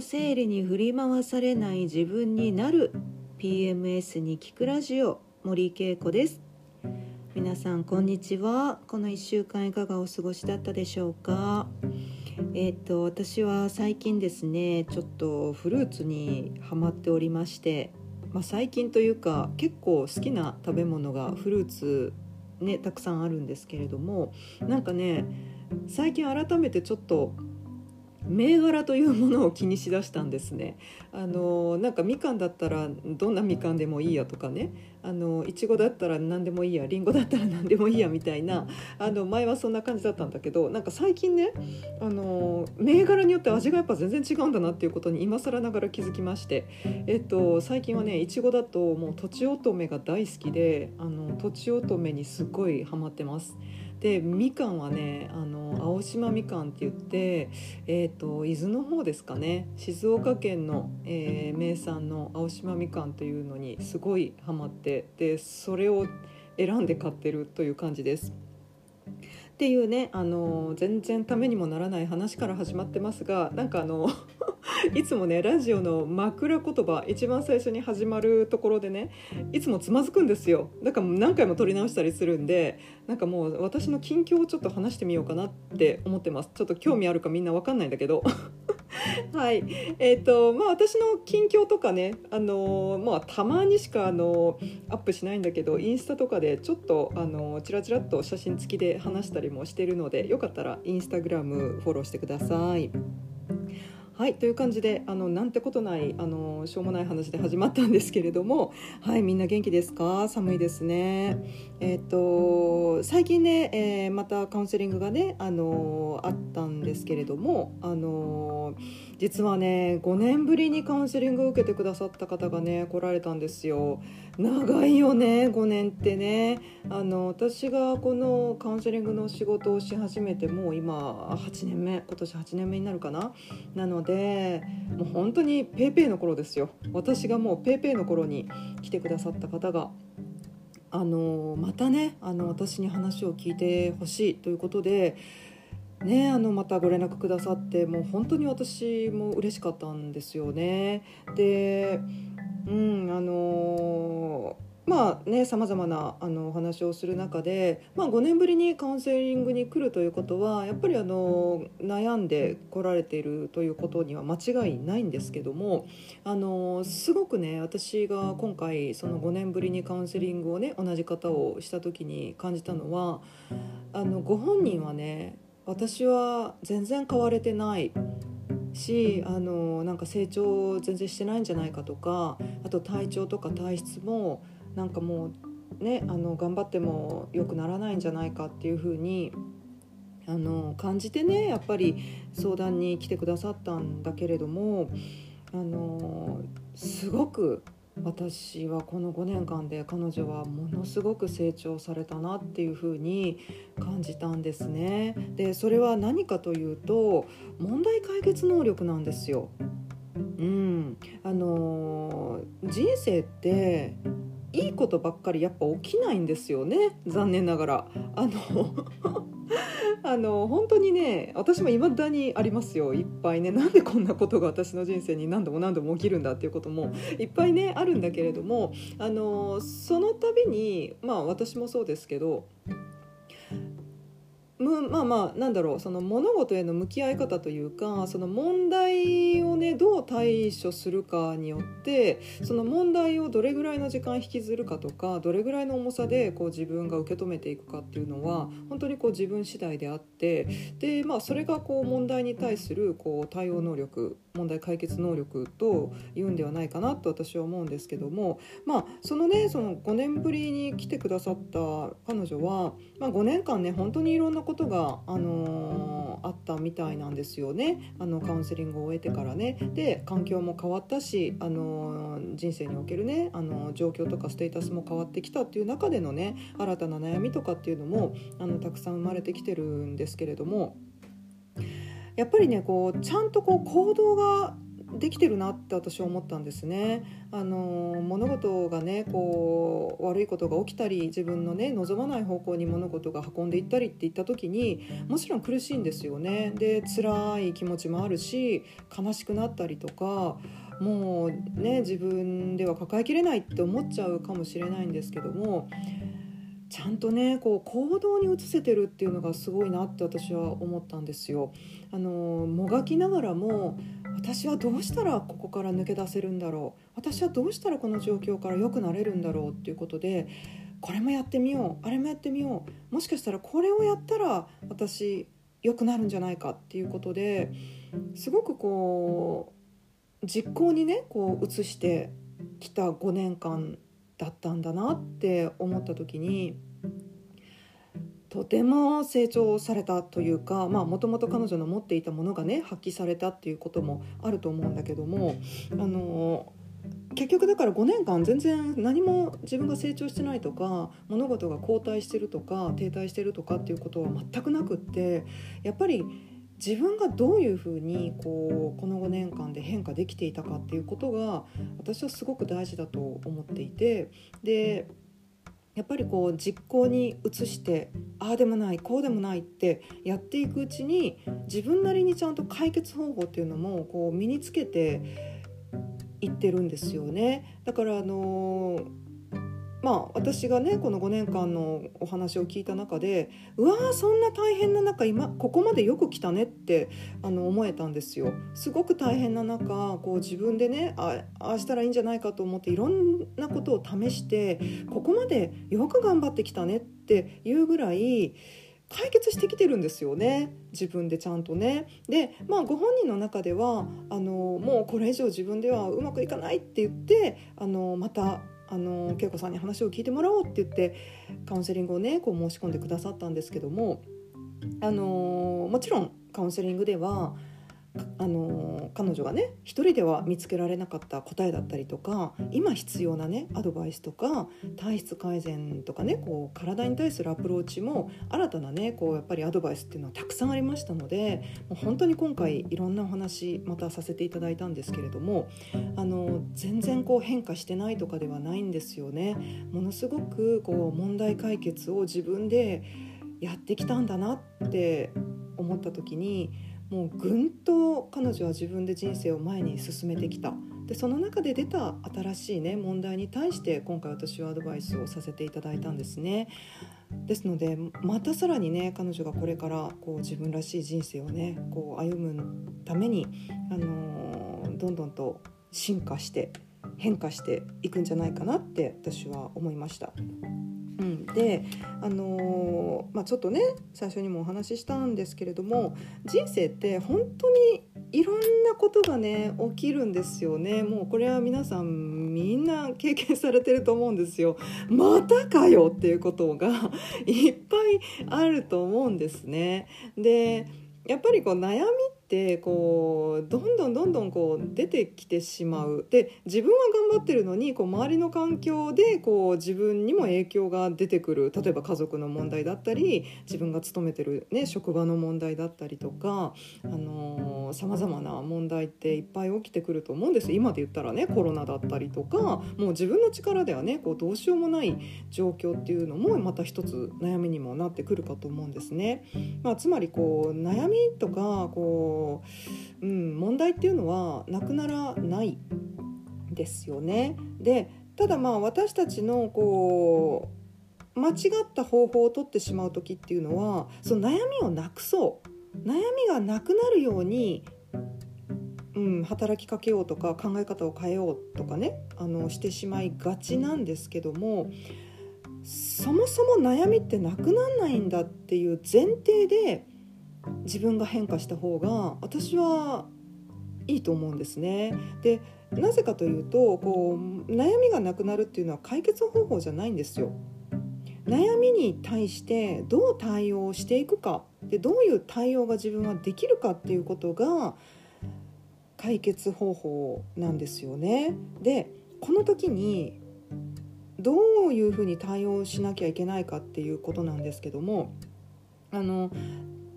生理に振り回されない自分になる PMS に聞くラジオ森恵子です。皆さんこんにちは。この1週間いかがお過ごしだったでしょうか？えっ、と私は最近ですねちょっとフルーツにハマっておりましてまあ、最近というか結構好きな食べ物がフルーツねたくさんあるんですけれどもなんかね最近改めてちょっと銘柄というものを気にしだしたんですね。あのなんかみかんだったらどんなみかんでもいいやとかねあのいちごだったら何でもいいやりんごだったら何でもいいやみたいなあの前はそんな感じだったんだけどなんか最近ねあの銘柄によって味がやっぱ全然違うんだなっていうことに今更ながら気づきまして、えっと、最近はねいちごだともうとちおとめが大好きであのとちおとめにすごいハマってます。でみかんはねあの青島みかんって言って、えーと、伊豆の方ですかね静岡県の、えー、名産の青島みかんというのにすごいハマってでそれを選んで買ってるという感じです。っていうねあの全然ためにもならない話から始まってますがなんかあの いつもねラジオの枕言葉一番最初に始まるところでねいつもつまずくんですよ。だから何回も撮り直したりするんでなんかもう私の近況をちょっと話してみようかなって思ってます。ちょっと興味あるかみんな分かんないんだけど。はい。えーとまあ、私の近況とかね、あのまあ、たまにしか、あのアップしないんだけどインスタとかでちょっと、あのチラチラっと写真付きで話したりもしてるのでよかったらインスタグラムフォローしてください。はいという感じであのなんてことないあのしょうもない話で始まったんですけれどもはいみんな元気ですか？寒いですね。えっ、と最近ね、えー、またカウンセリングがねあのあったんですけれどもあの実はね5年ぶりにカウンセリングを受けてくださった方がね来られたんですよ。長いよね5年ってね。あの私がこのカウンセリングの仕事をし始めてもう今8年目今年8年目になるかな。なのでもう本当に paypay の頃ですよ。私がもう paypay の頃に来てくださった方が。あのまたねあの私に話を聞いてほしいということで、ね、あのまたご連絡くださってもう本当に私も嬉しかったんですよね。でうんあのまあねさまざまなあのお話をする中で、まあ、5年ぶりにカウンセリングに来るということはやっぱりあの悩んで来られているということには間違いないんですけどもあのすごくね私が今回その5年ぶりにカウンセリングをね同じ方をした時に感じたのはあのご本人はね私は全然変われてないしあのなんか成長全然してないんじゃないかとかあと体調とか体質もなんかもうねあの頑張っても良くならないんじゃないかっていうふうにあの感じてねやっぱり相談に来てくださったんだけれどもあのすごく私はこの5年間で彼女はものすごく成長されたなっていうふうに感じたんですね。でそれは何かというと問題解決能力なんですよ。うん、あの人生っていいことばっかりやっぱ起きないんですよね残念ながら。あのあの本当にね私も未だにありますよ。いっぱいねなんでこんなことが私の人生に何度も何度も起きるんだっていうこともいっぱいねあるんだけれどもあのその度にまあ私もそうですけどまあまあなんだろうその物事への向き合い方というかその問題をねどう対処するかによってその問題をどれぐらいの時間引きずるかとかどれぐらいの重さでこう自分が受け止めていくかっていうのは本当にこう自分次第であってで、まあ、それがこう問題に対するこう対応能力問題解決能力と言うんではないかなと私は思うんですけども、まあ、そのねその5年ぶりに来てくださった彼女は、まあ、5年間ね本当にいろんなことが、あのー、あったみたいなんですよねあのカウンセリングを終えてからね。で環境も変わったし、あのー、人生におけるね、あのー、状況とかステータスも変わってきたっていう中でのね新たな悩みとかっていうのもあのたくさん生まれてきてるんですけれども。やっぱりねこうちゃんとこう行動ができてるなって私は思ったんですね。あの物事がねこう悪いことが起きたり自分のね望まない方向に物事が運んでいったりっていった時にもちろん苦しいんですよね。で辛い気持ちもあるし悲しくなったりとかもうね自分では抱えきれないって思っちゃうかもしれないんですけどもちゃんとねこう行動に移せてるっていうのがすごいなって私は思ったんですよ。あのもがきながらも私はどうしたらここから抜け出せるんだろう私はどうしたらこの状況から良くなれるんだろうっていうことでこれもやってみようあれもやってみようもしかしたらこれをやったら私良くなるんじゃないかっていうことですごくこう実行にねこう移してきた5年間だったんだなって思った時にとても成長されたというかもともと彼女の持っていたものがね発揮されたっていうこともあると思うんだけどもあの結局だから5年間全然何も自分が成長してないとか物事が後退してるとか停滞してるとかっていうことは全くなくってやっぱり自分がどういうふうにこうこの5年間で変化できていたかっていうことが私はすごく大事だと思っていてでやっぱりこう実行に移してああでもないこうでもないってやっていくうちに自分なりにちゃんと解決方法っていうのもこう身につけていってるんですよね。だからあのーまあ私がねこの5年間のお話を聞いた中でうわーそんな大変な中今ここまでよく来たねってあの思えたんですよ。すごく大変な中こう自分でねああしたらいいんじゃないかと思っていろんなことを試してここまでよく頑張ってきたねっていうぐらい解決してきてるんですよね自分でちゃんとね。でまあご本人の中ではあのもうこれ以上自分ではうまくいかないって言ってあのまたあの恵子さんに話を聞いてもらおうって言ってカウンセリングをねこう申し込んでくださったんですけどもあのもちろんカウンセリングではあの彼女がね一人では見つけられなかった答えだったりとか今必要なねアドバイスとか体質改善とかねこう体に対するアプローチも新たなねこうやっぱりアドバイスっていうのはたくさんありましたのでもう本当に今回いろんなお話またさせていただいたんですけれどもあの全然こう変化してないとかではないんですよね。ものすごくこう問題解決を自分でやってきたんだなって思った時にもうぐんと彼女は自分で人生を前に進めてきたでその中で出た新しいね問題に対して今回私はアドバイスをさせていただいたんですねですのでまたさらにね彼女がこれからこう自分らしい人生をねこう歩むために、あのー、どんどんと進化して変化していくんじゃないかなって私は思いました。うん、で、あのー、まあ、ちょっとね最初にもお話ししたんですけれども人生って本当にいろんなことがね起きるんですよね。もうこれは皆さんみんな経験されてると思うんですよ。またかよっていうことが いっぱいあると思うんですね。でやっぱりこう悩みってこうどんどんどんどんこう出てきてしまう。で自分は頑張ってるのにこう周りの環境でこう自分にも影響が出てくる。例えば家族の問題だったり自分が勤めてる、ね、職場の問題だったりとかさまざまな問題っていっぱい起きてくると思うんです。今で言ったらねコロナだったりとかもう自分の力ではねこうどうしようもない状況っていうのもまた一つ悩みにもなってくるかと思うんですね。まあ、つまりこう悩みとかこううん、問題っていうのはなくならないですよね。でただまあ私たちのこう間違った方法をとってしまう時っていうのはその悩みをなくそう悩みがなくなるように、うん、働きかけようとか考え方を変えようとかねあのしてしまいがちなんですけどもそもそも悩みってなくならないんだっていう前提で自分が変化した方が私はいいと思うんですね。でなぜかというとこう悩みがなくなるっていうのは解決方法じゃないんですよ。悩みに対してどう対応していくかでどういう対応が自分はできるかっていうことが解決方法なんですよね。でこの時にどういうふうに対応しなきゃいけないかっていうことなんですけどもあの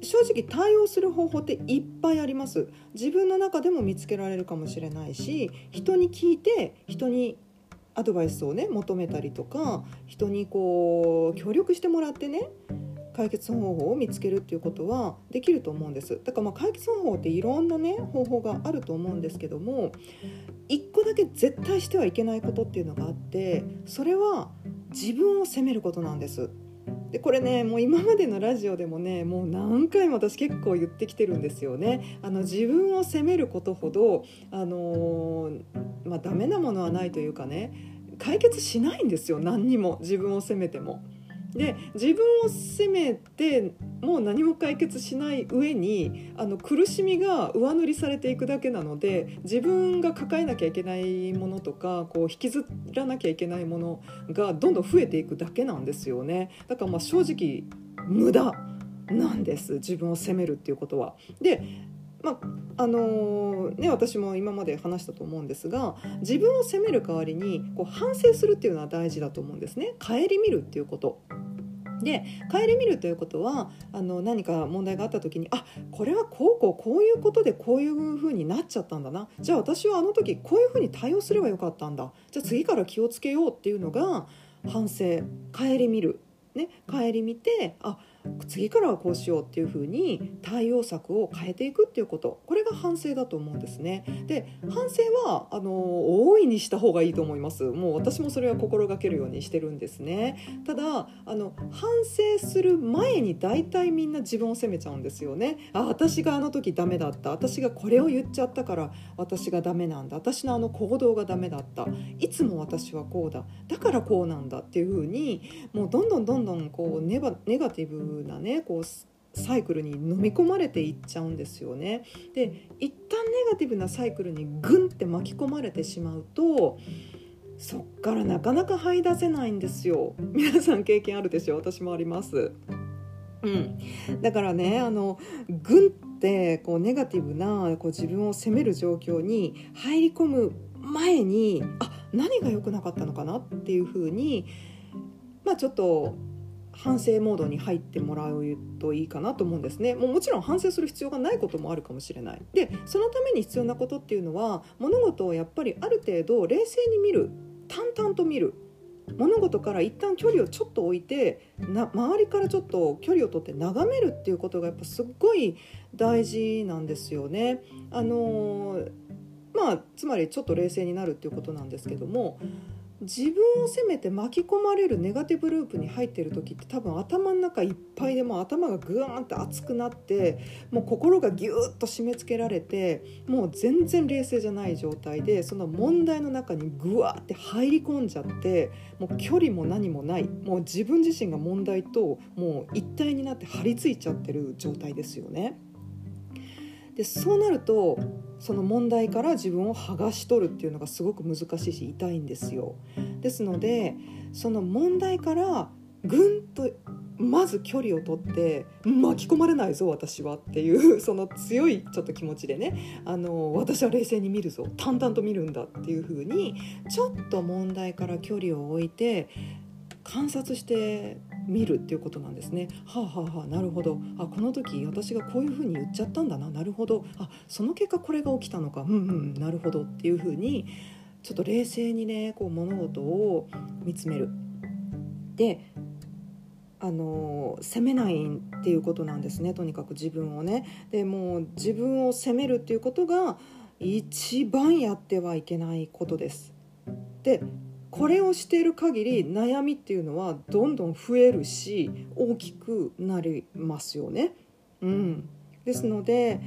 正直対応する方法っていっぱいあります。自分の中でも見つけられるかもしれないし人に聞いて人にアドバイスをね求めたりとか人にこう協力してもらってね解決方法を見つけるっていうことはできると思うんです。だからまあ解決方法っていろんなね方法があると思うんですけども一個だけ絶対してはいけないことっていうのがあってそれは自分を責めることなんです。でこれねもう今までのラジオでもねもう何回も私結構言ってきてるんですよね。あの自分を責めることほどあのー、まあ、ダメなものはないというかね解決しないんですよ何にも自分を責めても。で自分を責めてもう何も解決しない上にあの苦しみが上塗りされていくだけなので自分が抱えなきゃいけないものとかこう引きずらなきゃいけないものがどんどん増えていくだけなんですよねだからまあ正直無駄なんです自分を責めるっていうことは。でまあのー、ね、私も今まで話したと思うんですが自分を責める代わりにこう反省するっていうのは大事だと思うんですね。顧みるっていうこと。で顧みるということはあの何か問題があった時にあこれはこうこうこういうことでこういうふうになっちゃったんだな。じゃあ私はあの時こういうふうに対応すればよかったんだ。じゃあ次から気をつけようっていうのが反省。顧みる。ね顧みてあ次からはこうしようっていうふうに対応策を変えていくっていうこと。これが反省だと思うんですね。で反省はあの大いにした方がいいと思います。もう私もそれは心がけるようにしてるんですね。ただあの反省する前に大体みんな自分を責めちゃうんですよね。あ私があの時ダメだった。私がこれを言っちゃったから私がダメなんだ。私のあの行動がダメだった。いつも私はこうだ。だからこうなんだっていうふうにもうどんどんどんどんこうネバネガティブなねこうサイクルに飲み込まれていっちゃうんですよね。で一旦ネガティブなサイクルにグンって巻き込まれてしまうとそっからなかなか這い出せないんですよ。皆さん経験あるでしょ私もあります。うん、だからねあのグンってこうネガティブなこう自分を責める状況に入り込む前にあ何が良くなかったのかなっていうふうにまあちょっと反省モードに入ってもらうといいかなと思うんですねもうもちろん反省する必要がないこともあるかもしれないでそのために必要なことっていうのは物事をやっぱりある程度冷静に見る淡々と見る物事から一旦距離をちょっと置いてな周りからちょっと距離をとって眺めるっていうことがやっぱすっごい大事なんですよね。あのまあつまりちょっと冷静になるっていうことなんですけども自分を責めて巻き込まれるネガティブループに入ってる時って多分頭の中いっぱいでも頭がグワーンって熱くなってもう心がギューッと締め付けられてもう全然冷静じゃない状態でその問題の中にグワーって入り込んじゃってもう距離も何もないもう自分自身が問題ともう一体になって張り付いちゃってる状態ですよね。でそうなるとその問題から自分を剥がし取るっていうのがすごく難しいし痛いんですよ。ですのでその問題からぐんとまず距離を取って巻き込まれないぞ私はっていう その強いちょっと気持ちでねあの私は冷静に見るぞ淡々と見るんだっていう風にちょっと問題から距離を置いて観察して見るっていうことなんですね。はあ、はあはあ、なるほどあこの時私がこういうふうに言っちゃったんだななるほどあその結果これが起きたのかうんうんなるほどっていうふうにちょっと冷静にねこう物事を見つめる。であの責めないっていうことなんですねとにかく自分をね。でもう自分を責めるっていうことが一番やってはいけないことです。でこれをしている限り悩みっていうのはどんどん増えるし大きくなりますよね。うん、ですので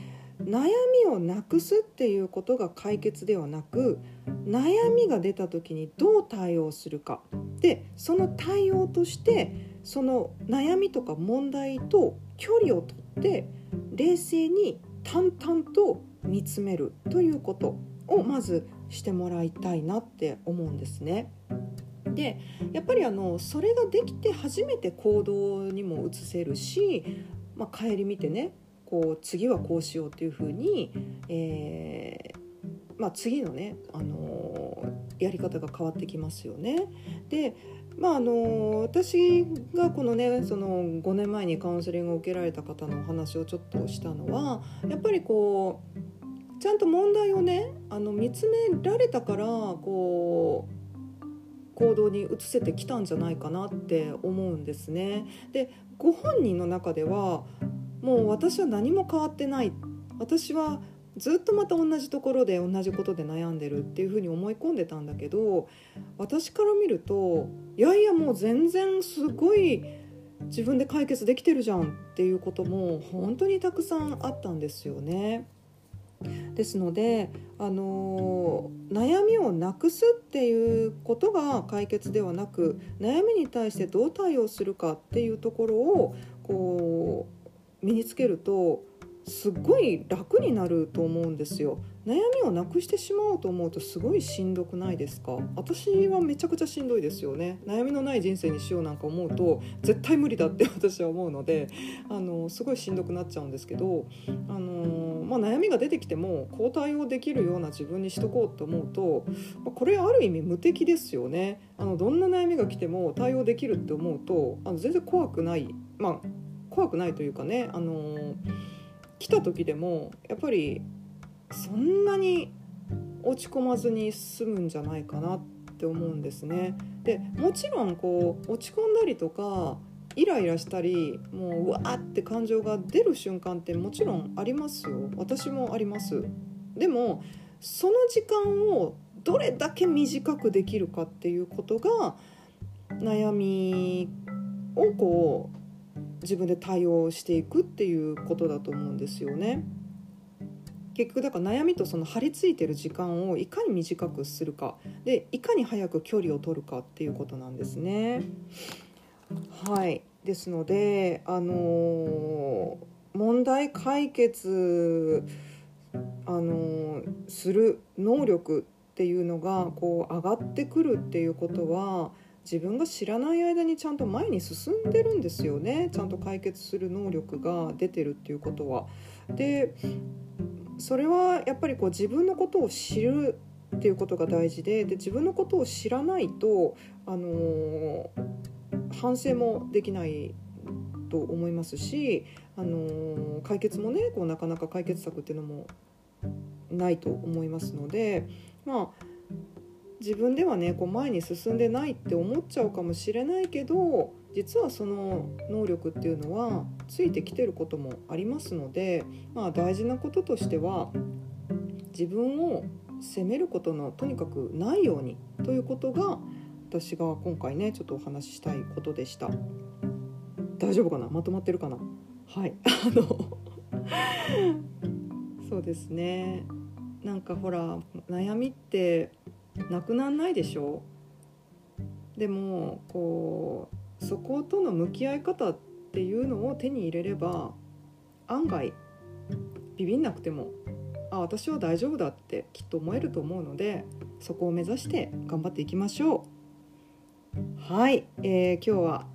悩みをなくすっていうことが解決ではなく悩みが出た時にどう対応するか。でその対応としてその悩みとか問題と距離をとって冷静に淡々と見つめるということをまずしてもらいたいなって思うんですね。でやっぱりあのそれができて初めて行動にも移せるし、まあ、顧みてねこう次はこうしようっていうふうに、えーまあ、次のね、あのー、やり方が変わってきますよね。でまああの私がこのねその5年前にカウンセリングを受けられた方のお話をちょっとしたのはやっぱりこうちゃんと問題をねあの見つめられたからこう行動に移せてきたんじゃないかなって思うんですね。でご本人の中ではもう私は何も変わってない私はずっとまた同じところで同じことで悩んでるっていうふうに思い込んでたんだけど私から見るといやいやもう全然すごい自分で解決できてるじゃんっていうことも本当にたくさんあったんですよね。ですので、あの悩みをなくすっていうことが解決ではなく悩みに対してどう対応するかっていうところをこう身につけるとすっごい楽になると思うんですよ。悩みをなくしてしまおうと思うとすごいしんどくないですか？私はめちゃくちゃしんどいですよね。悩みのない人生にしようなんか思うと絶対無理だって私は思うのであのすごいしんどくなっちゃうんですけどあの、まあ、悩みが出てきてもこう対応できるような自分にしとこうと思うとこれある意味無敵ですよね。あのどんな悩みが来ても対応できるって思うとあの全然怖くないまあ怖くないというかねあの来た時でもやっぱりそんなに落ち込まずに済むんじゃないかなって思うんですね。でもちろんこう落ち込んだりとかイライラしたりもううわーって感情が出る瞬間ってもちろんありますよ私もありますでもその時間をどれだけ短くできるかっていうことが悩みをこう自分で対応していくっていうことだと思うんですよね。結局だから悩みとその張り付いてる時間をいかに短くするかでいかに早く距離を取るかっていうことなんですね。はいですのであのー、問題解決あのー、する能力っていうのがこう上がってくるっていうことは自分が知らない間にちゃんと前に進んでるんですよねちゃんと解決する能力が出てるっていうことは。でそれはやっぱりこう自分のことを知るっていうことが大事でで自分のことを知らないと、あのー、反省もできないと思いますし、あのー、解決もねこうなかなか解決策っていうのもないと思いますのでまあ自分ではねこう前に進んでないって思っちゃうかもしれないけど実はその能力っていうのはついてきてることもありますので、まあ、大事なこととしては自分を責めることのとにかくないようにということが私が今回ねちょっとお話ししたいことでした。大丈夫かな？まとまってるかな？はい。あのそうですね。なんかほら悩みってなくなんないでしょ？でもこうそことの向き合い方っていうのを手に入れれば案外ビビんなくてもあ私は大丈夫だってきっと思えると思うのでそこを目指して頑張っていきましょう。はい、えー、今日は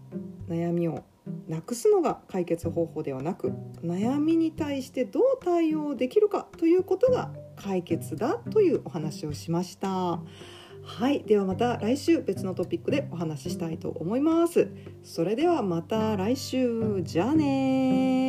悩みをなくすのが解決方法ではなく悩みに対してどう対応できるかということが解決だというお話をしました。はいではまた来週別のトピックでお話ししたいと思います。それではまた来週。じゃあね